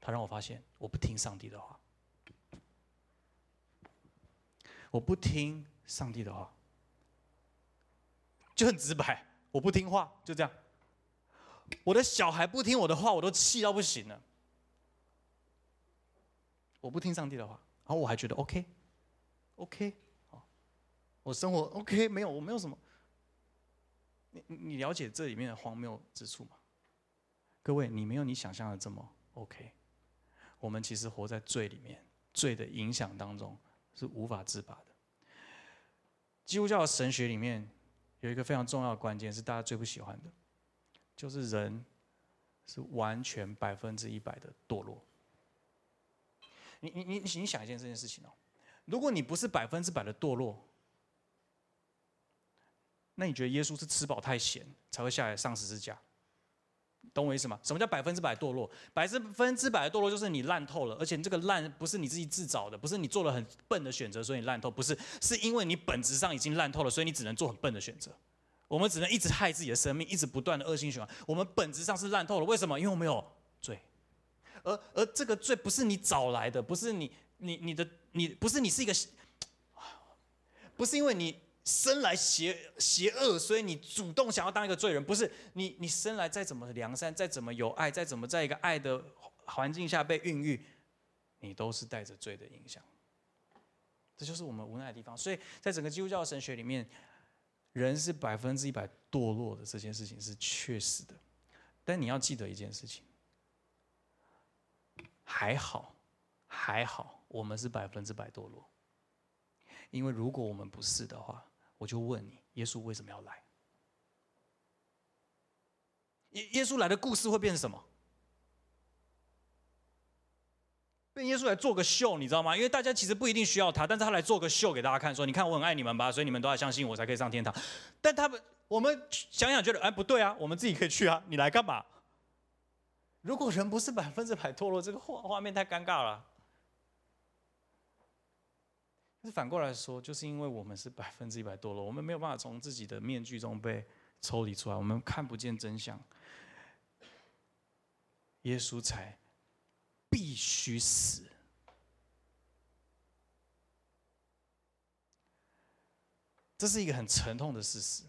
他让我发现，我不听上帝的话，我不听上帝的话，就很直白，我不听话，就这样。我的小孩不听我的话，我都气到不行了。我不听上帝的话，然后我还觉得 OK，OK，好，我生活 OK，没有，我没有什么。你你了解这里面的荒谬之处吗？各位，你没有你想象的这么 OK。我们其实活在罪里面，罪的影响当中是无法自拔的。基督教神学里面有一个非常重要的关键，是大家最不喜欢的，就是人是完全百分之一百的堕落。你你你你想一件这件事情哦，如果你不是百分之百的堕落，那你觉得耶稣是吃饱太闲才会下来上十字架？懂我意思吗？什么叫百分之百堕落？百分之百的堕落就是你烂透了，而且这个烂不是你自己自找的，不是你做了很笨的选择，所以你烂透，不是，是因为你本质上已经烂透了，所以你只能做很笨的选择。我们只能一直害自己的生命，一直不断的恶性循环。我们本质上是烂透了，为什么？因为我们有罪，而而这个罪不是你找来的，不是你你你的你不是你是一个，不是因为你。生来邪邪恶，所以你主动想要当一个罪人，不是你你生来再怎么良善，再怎么有爱，再怎么在一个爱的环境下被孕育，你都是带着罪的影响。这就是我们无奈的地方。所以在整个基督教神学里面，人是百分之一百堕落的这件事情是确实的。但你要记得一件事情，还好，还好，我们是百分之百堕落。因为如果我们不是的话，我就问你，耶稣为什么要来？耶耶稣来的故事会变成什么？变耶稣来做个秀，你知道吗？因为大家其实不一定需要他，但是他来做个秀给大家看，说你看我很爱你们吧，所以你们都要相信我才可以上天堂。但他们我们想想觉得，哎，不对啊，我们自己可以去啊，你来干嘛？如果人不是百分之百堕落，这个画画面太尴尬了。是反过来说，就是因为我们是百分之一百堕落，我们没有办法从自己的面具中被抽离出来，我们看不见真相。耶稣才必须死。这是一个很沉痛的事实。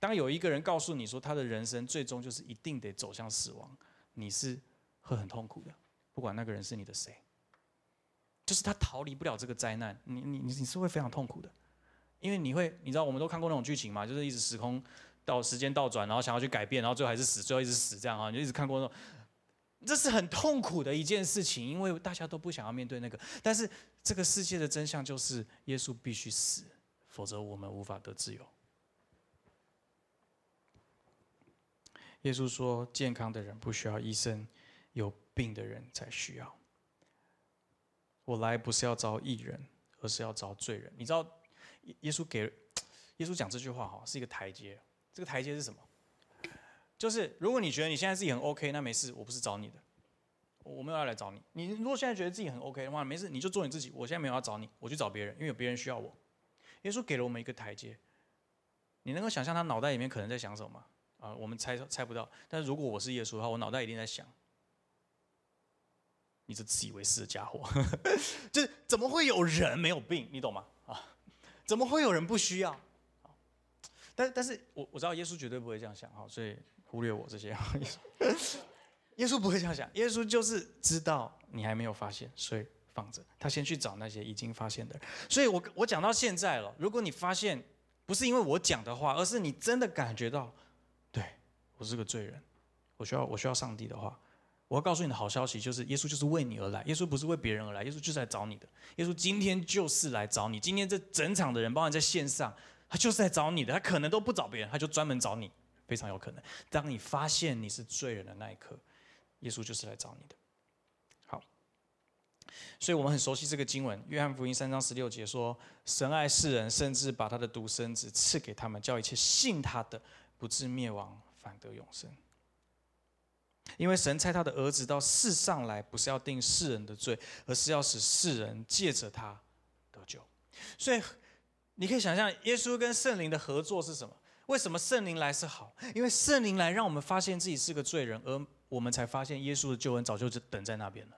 当有一个人告诉你说，他的人生最终就是一定得走向死亡，你是会很痛苦的，不管那个人是你的谁。就是他逃离不了这个灾难，你你你你是会非常痛苦的，因为你会你知道我们都看过那种剧情嘛，就是一直时空到时间倒转，然后想要去改变，然后最后还是死，最后一直死这样啊，你就一直看过那种，这是很痛苦的一件事情，因为大家都不想要面对那个，但是这个世界的真相就是耶稣必须死，否则我们无法得自由。耶稣说：“健康的人不需要医生，有病的人才需要。”我来不是要招义人，而是要招罪人。你知道，耶稣给耶稣讲这句话哈，是一个台阶。这个台阶是什么？就是如果你觉得你现在自己很 OK，那没事，我不是找你的，我没有要来找你。你如果现在觉得自己很 OK 的话，没事，你就做你自己。我现在没有要找你，我去找别人，因为有别人需要我。耶稣给了我们一个台阶。你能够想象他脑袋里面可能在想什么吗？啊，我们猜猜不到。但是如果我是耶稣的话，我脑袋一定在想。你这自以为是的家伙，[LAUGHS] 就是怎么会有人没有病？你懂吗？啊，怎么会有人不需要？但但是我我知道耶稣绝对不会这样想，哈，所以忽略我这些。[LAUGHS] 耶稣不会这样想，耶稣就是知道你还没有发现，所以放着，他先去找那些已经发现的人。所以我我讲到现在了，如果你发现不是因为我讲的话，而是你真的感觉到，对我是个罪人，我需要我需要上帝的话。我要告诉你的好消息就是，耶稣就是为你而来。耶稣不是为别人而来，耶稣就是来找你的。耶稣今天就是来找你。今天这整场的人，包括在线上，他就是来找你的。他可能都不找别人，他就专门找你，非常有可能。当你发现你是罪人的那一刻，耶稣就是来找你的。好，所以我们很熟悉这个经文，《约翰福音》三章十六节说：“神爱世人，甚至把他的独生子赐给他们，叫一切信他的不至灭亡，反得永生。”因为神差他的儿子到世上来，不是要定世人的罪，而是要使世人借着他得救。所以你可以想象，耶稣跟圣灵的合作是什么？为什么圣灵来是好？因为圣灵来让我们发现自己是个罪人，而我们才发现耶稣的救恩早就等在那边了。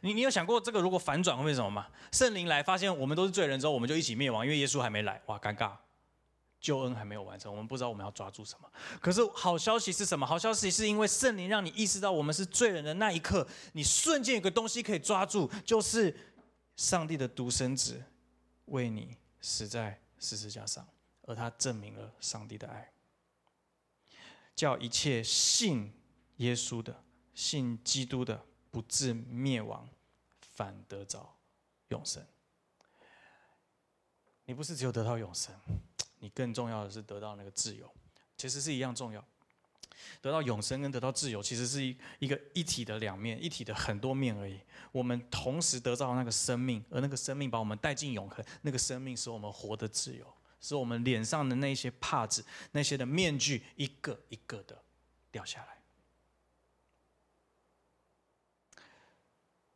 你你有想过这个如果反转会什么吗？圣灵来发现我们都是罪人之后，我们就一起灭亡，因为耶稣还没来，哇，尴尬。救恩还没有完成，我们不知道我们要抓住什么。可是好消息是什么？好消息是因为圣灵让你意识到我们是罪人的那一刻，你瞬间有个东西可以抓住，就是上帝的独生子为你死在十字架上，而他证明了上帝的爱，叫一切信耶稣的、信基督的不至灭亡，反得着永生。你不是只有得到永生。你更重要的是得到那个自由，其实是一样重要。得到永生跟得到自由，其实是一一个一体的两面，一体的很多面而已。我们同时得到那个生命，而那个生命把我们带进永恒，那个生命使我们活得自由，使我们脸上的那些帕子、那些的面具一个一个的掉下来。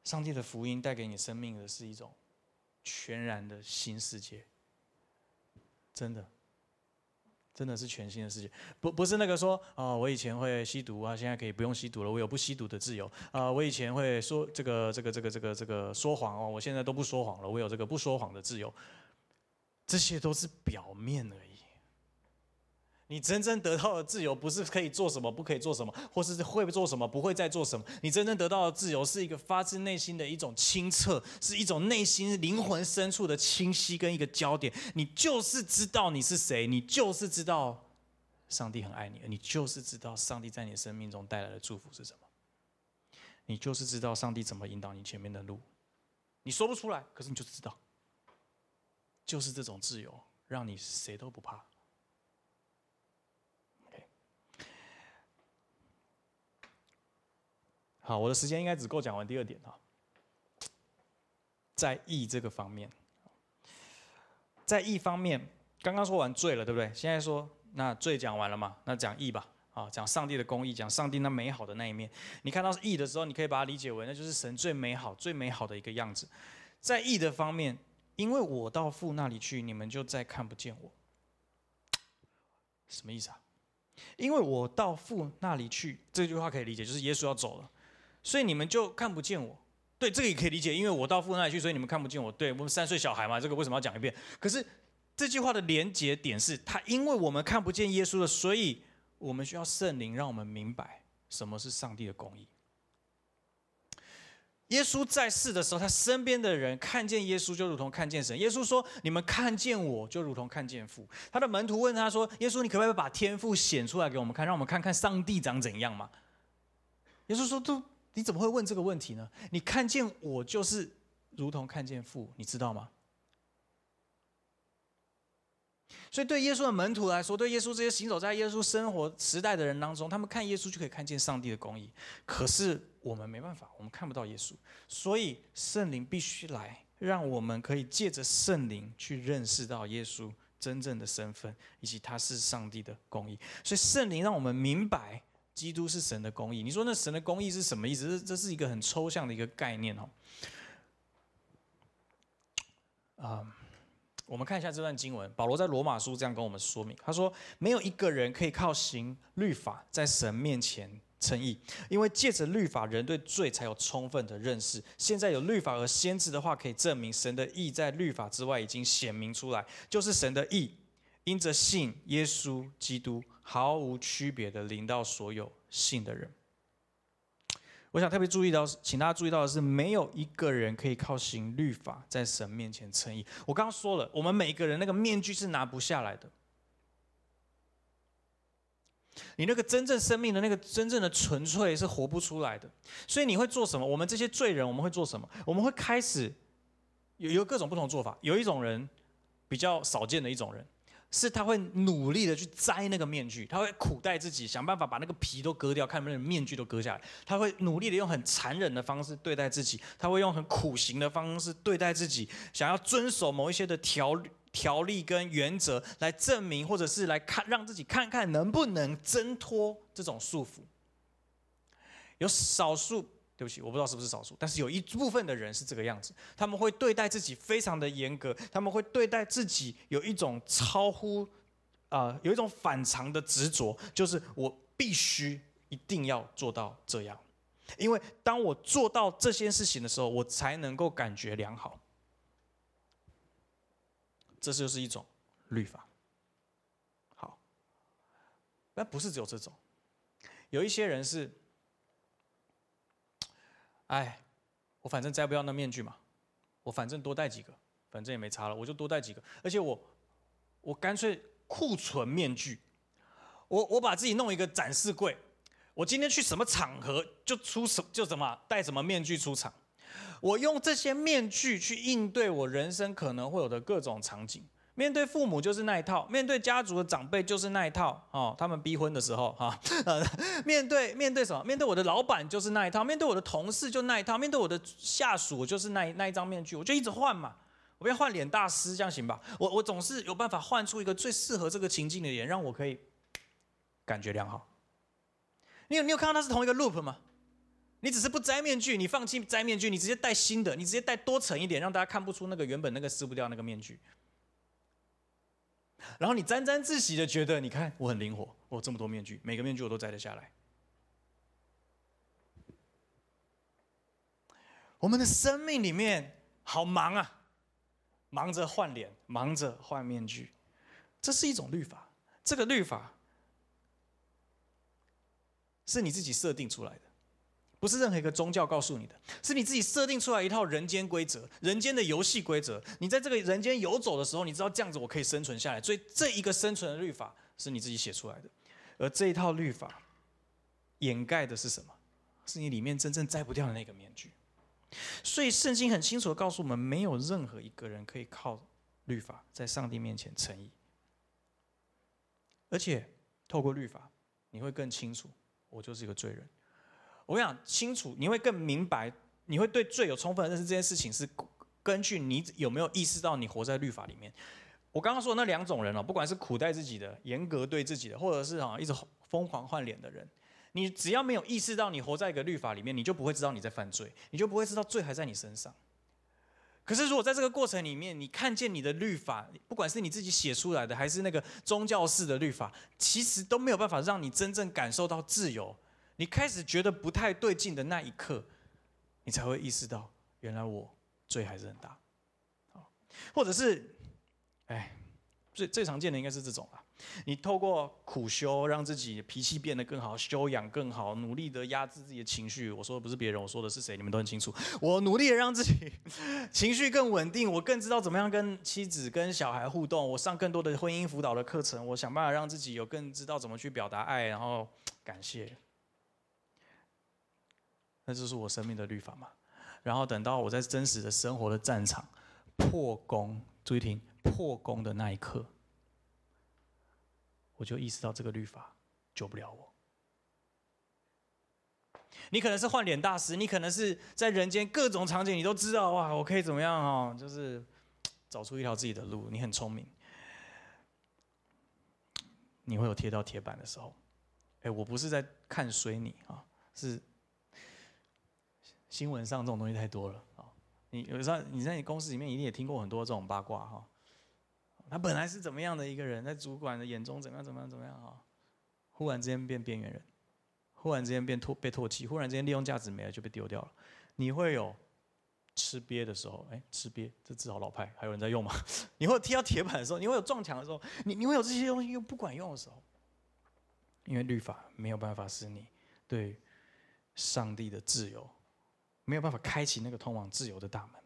上帝的福音带给你生命的是一种全然的新世界。真的，真的是全新的世界，不不是那个说啊，我以前会吸毒啊，现在可以不用吸毒了，我有不吸毒的自由啊，我以前会说这个这个这个这个这个说谎哦，我现在都不说谎了，我有这个不说谎的自由，这些都是表面而已。你真正得到的自由，不是可以做什么，不可以做什么，或是会做什么，不会再做什么。你真正得到的自由，是一个发自内心的一种清澈，是一种内心灵魂深处的清晰跟一个焦点。你就是知道你是谁，你就是知道上帝很爱你，你就是知道上帝在你生命中带来的祝福是什么。你就是知道上帝怎么引导你前面的路，你说不出来，可是你就知道，就是这种自由，让你谁都不怕。好，我的时间应该只够讲完第二点哈，在义这个方面，在义方面，刚刚说完罪了，对不对？现在说那罪讲完了嘛？那讲义吧，啊，讲上帝的公义，讲上帝那美好的那一面。你看到义的时候，你可以把它理解为那就是神最美好、最美好的一个样子。在义的方面，因为我到父那里去，你们就再看不见我。什么意思啊？因为我到父那里去，这句话可以理解，就是耶稣要走了。所以你们就看不见我，对这个也可以理解，因为我到父那里去，所以你们看不见我。对我们三岁小孩嘛，这个为什么要讲一遍？可是这句话的连结点是，他因为我们看不见耶稣了，所以我们需要圣灵让我们明白什么是上帝的公义。耶稣在世的时候，他身边的人看见耶稣就如同看见神。耶稣说：“你们看见我就如同看见父。”他的门徒问他说：“耶稣，你可不可以把天父显出来给我们看，让我们看看上帝长怎样嘛？”耶稣说：“都。”你怎么会问这个问题呢？你看见我就是如同看见父，你知道吗？所以对耶稣的门徒来说，对耶稣这些行走在耶稣生活时代的人当中，他们看耶稣就可以看见上帝的公义。可是我们没办法，我们看不到耶稣，所以圣灵必须来，让我们可以借着圣灵去认识到耶稣真正的身份，以及他是上帝的公义。所以圣灵让我们明白。基督是神的公义，你说那神的公义是什么意思？这这是一个很抽象的一个概念哦。啊，我们看一下这段经文，保罗在罗马书这样跟我们说明，他说：没有一个人可以靠行律法在神面前称义，因为借着律法，人对罪才有充分的认识。现在有律法和先知的话，可以证明神的义在律法之外已经显明出来，就是神的义，因着信耶稣基督。毫无区别的临到所有信的人。我想特别注意到，请大家注意到的是，没有一个人可以靠行律法在神面前称义。我刚刚说了，我们每一个人那个面具是拿不下来的。你那个真正生命的那个真正的纯粹是活不出来的。所以你会做什么？我们这些罪人，我们会做什么？我们会开始有有各种不同做法。有一种人比较少见的一种人。是他会努力的去摘那个面具，他会苦待自己，想办法把那个皮都割掉，看能不能面具都割下来。他会努力的用很残忍的方式对待自己，他会用很苦行的方式对待自己，想要遵守某一些的条条例跟原则，来证明或者是来看让自己看看能不能挣脱这种束缚。有少数。对不起，我不知道是不是少数，但是有一部分的人是这个样子，他们会对待自己非常的严格，他们会对待自己有一种超乎，啊，有一种反常的执着，就是我必须一定要做到这样，因为当我做到这些事情的时候，我才能够感觉良好。这就是一种律法。好，但不是只有这种，有一些人是。哎，我反正摘不掉那面具嘛，我反正多戴几个，反正也没差了，我就多戴几个。而且我，我干脆库存面具，我我把自己弄一个展示柜，我今天去什么场合就出什就怎么戴什么面具出场，我用这些面具去应对我人生可能会有的各种场景。面对父母就是那一套，面对家族的长辈就是那一套哦。他们逼婚的时候哈，呃，[LAUGHS] 面对面对什么？面对我的老板就是那一套，面对我的同事就那一套，面对我的下属就是那那一张面具，我就一直换嘛。我变换脸大师这样行吧？我我总是有办法换出一个最适合这个情境的脸，让我可以感觉良好。你有你有看到它是同一个 loop 吗？你只是不摘面具，你放弃摘面具，你直接戴新的，你直接戴多层一点，让大家看不出那个原本那个撕不掉那个面具。然后你沾沾自喜的觉得你看我很灵活我这么多面具每个面具我都摘得下来。我们的生命里面好忙啊忙着换脸忙着换面具这是一种律法这个律法是你自己设定出来的。不是任何一个宗教告诉你的，是你自己设定出来一套人间规则、人间的游戏规则。你在这个人间游走的时候，你知道这样子我可以生存下来，所以这一个生存的律法是你自己写出来的。而这一套律法掩盖的是什么？是你里面真正摘不掉的那个面具。所以圣经很清楚的告诉我们，没有任何一个人可以靠律法在上帝面前称义。而且透过律法，你会更清楚，我就是一个罪人。我想，清楚你会更明白，你会对罪有充分的认识。这件事情是根据你有没有意识到你活在律法里面。我刚刚说的那两种人哦，不管是苦待自己的、严格对自己的，或者是啊一直疯狂换脸的人。你只要没有意识到你活在一个律法里面，你就不会知道你在犯罪，你就不会知道罪还在你身上。可是如果在这个过程里面，你看见你的律法，不管是你自己写出来的，还是那个宗教式的律法，其实都没有办法让你真正感受到自由。你开始觉得不太对劲的那一刻，你才会意识到，原来我罪还是很大。好或者是，哎，最最常见的应该是这种啊。你透过苦修，让自己脾气变得更好，修养更好，努力的压制自己的情绪。我说的不是别人，我说的是谁？你们都很清楚。我努力的让自己情绪更稳定，我更知道怎么样跟妻子、跟小孩互动。我上更多的婚姻辅导的课程，我想办法让自己有更知道怎么去表达爱，然后感谢。那就是我生命的律法嘛。然后等到我在真实的生活的战场破功，注意听，破功的那一刻。我就意识到这个律法救不了我。你可能是换脸大师，你可能是在人间各种场景你都知道哇，我可以怎么样哦？就是找出一条自己的路。你很聪明，你会有贴到铁板的时候。哎，我不是在看衰你啊，是新闻上这种东西太多了啊。你有时候你在你公司里面一定也听过很多这种八卦哈。他本来是怎么样的一个人，在主管的眼中怎么样怎么样怎么样啊？忽然之间变边缘人，忽然之间变唾被唾弃，忽然之间利用价值没了就被丢掉了。你会有吃瘪的时候，哎，吃瘪这至少老派还有人在用吗？[LAUGHS] 你会有踢到铁板的时候，你会有撞墙的时候，你你会有这些东西又不管用的时候，因为律法没有办法使你对上帝的自由没有办法开启那个通往自由的大门。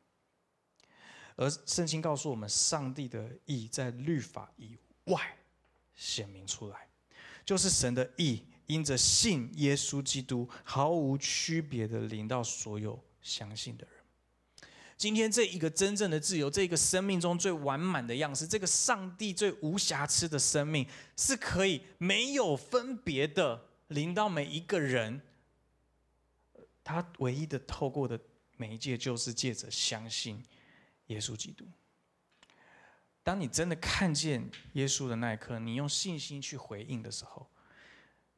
而圣经告诉我们，上帝的意在律法以外显明出来，就是神的意，因着信耶稣基督，毫无区别的临到所有相信的人。今天这一个真正的自由，这一个生命中最完满的样式，这个上帝最无瑕疵的生命，是可以没有分别的临到每一个人。他唯一的透过的媒介，就是借着相信。耶稣基督，当你真的看见耶稣的那一刻，你用信心去回应的时候，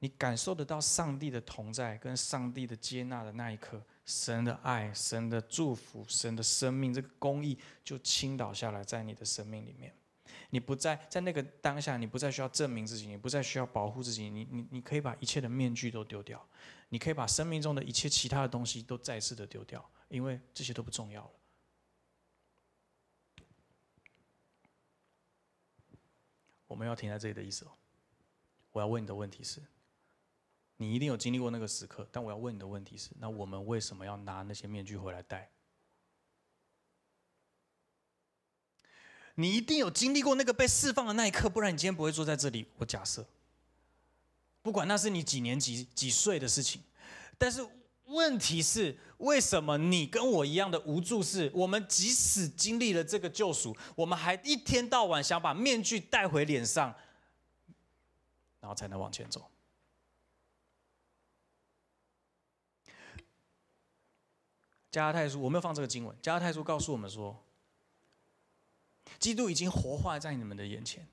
你感受得到上帝的同在跟上帝的接纳的那一刻，神的爱、神的祝福、神的生命，这个公义就倾倒下来在你的生命里面。你不再在那个当下，你不再需要证明自己，你不再需要保护自己，你你你可以把一切的面具都丢掉，你可以把生命中的一切其他的东西都再次的丢掉，因为这些都不重要了。我们要停在这里的意思哦。我要问你的问题是：你一定有经历过那个时刻，但我要问你的问题是：那我们为什么要拿那些面具回来戴？你一定有经历过那个被释放的那一刻，不然你今天不会坐在这里。我假设，不管那是你几年几几岁的事情，但是。问题是，为什么你跟我一样的无助？是我们即使经历了这个救赎，我们还一天到晚想把面具戴回脸上，然后才能往前走。加拉太书，我没有放这个经文。加拉太书告诉我们说，基督已经活化在你们的眼前，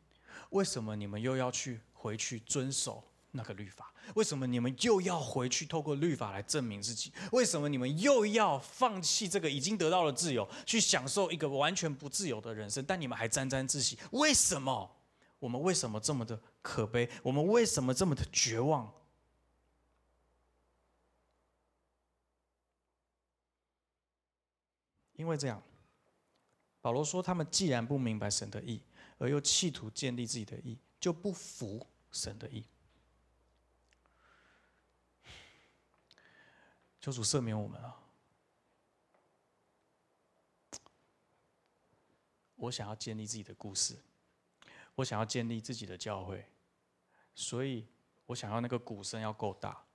为什么你们又要去回去遵守？那个律法，为什么你们又要回去透过律法来证明自己？为什么你们又要放弃这个已经得到了自由，去享受一个完全不自由的人生？但你们还沾沾自喜？为什么？我们为什么这么的可悲？我们为什么这么的绝望？因为这样，保罗说：他们既然不明白神的意，而又企图建立自己的意，就不服神的意。求主赦免我们啊！我想要建立自己的故事，我想要建立自己的教会，所以我想要那个鼓声要够大，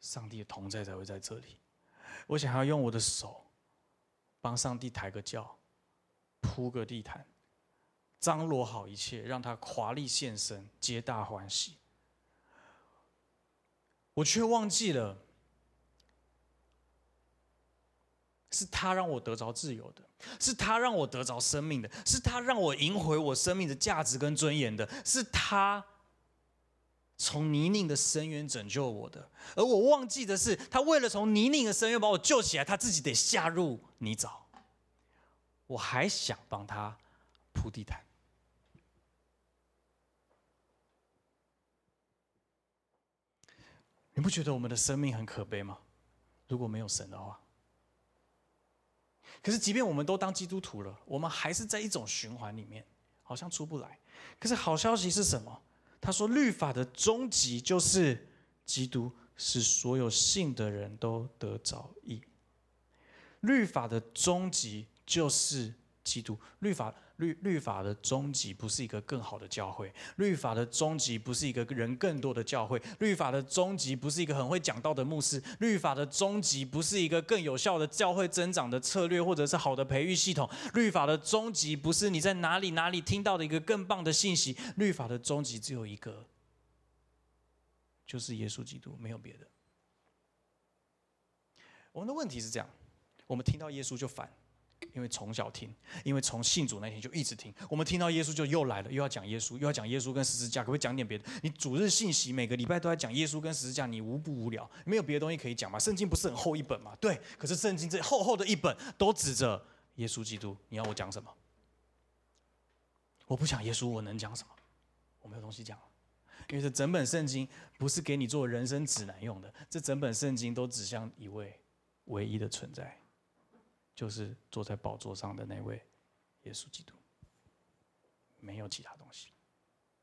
上帝的同在才会在这里。我想要用我的手帮上帝抬个轿，铺个地毯，张罗好一切，让他华丽现身，皆大欢喜。我却忘记了，是他让我得着自由的，是他让我得着生命的，是他让我赢回我生命的价值跟尊严的，是他从泥泞的深渊拯救我的。而我忘记的是，他为了从泥泞的深渊把我救起来，他自己得下入泥沼。我还想帮他铺地毯。你不觉得我们的生命很可悲吗？如果没有神的话，可是即便我们都当基督徒了，我们还是在一种循环里面，好像出不来。可是好消息是什么？他说，律法的终极就是基督，使所有信的人都得着义。律法的终极就是基督，律法。律律法的终极不是一个更好的教会，律法的终极不是一个人更多的教会，律法的终极不是一个很会讲道的牧师，律法的终极不是一个更有效的教会增长的策略或者是好的培育系统，律法的终极不是你在哪里哪里听到的一个更棒的信息，律法的终极只有一个，就是耶稣基督，没有别的。我们的问题是这样，我们听到耶稣就烦。因为从小听，因为从信主那天就一直听。我们听到耶稣就又来了，又要讲耶稣，又要讲耶稣跟十字架，可不可以讲点别的？你主日信息每个礼拜都在讲耶稣跟十字架，你无不无聊？没有别的东西可以讲吗？圣经不是很厚一本吗？对，可是圣经这厚厚的一本都指着耶稣基督，你要我讲什么？我不讲耶稣，我能讲什么？我没有东西讲，因为这整本圣经不是给你做人生指南用的，这整本圣经都指向一位唯一的存在。就是坐在宝座上的那位耶稣基督，没有其他东西。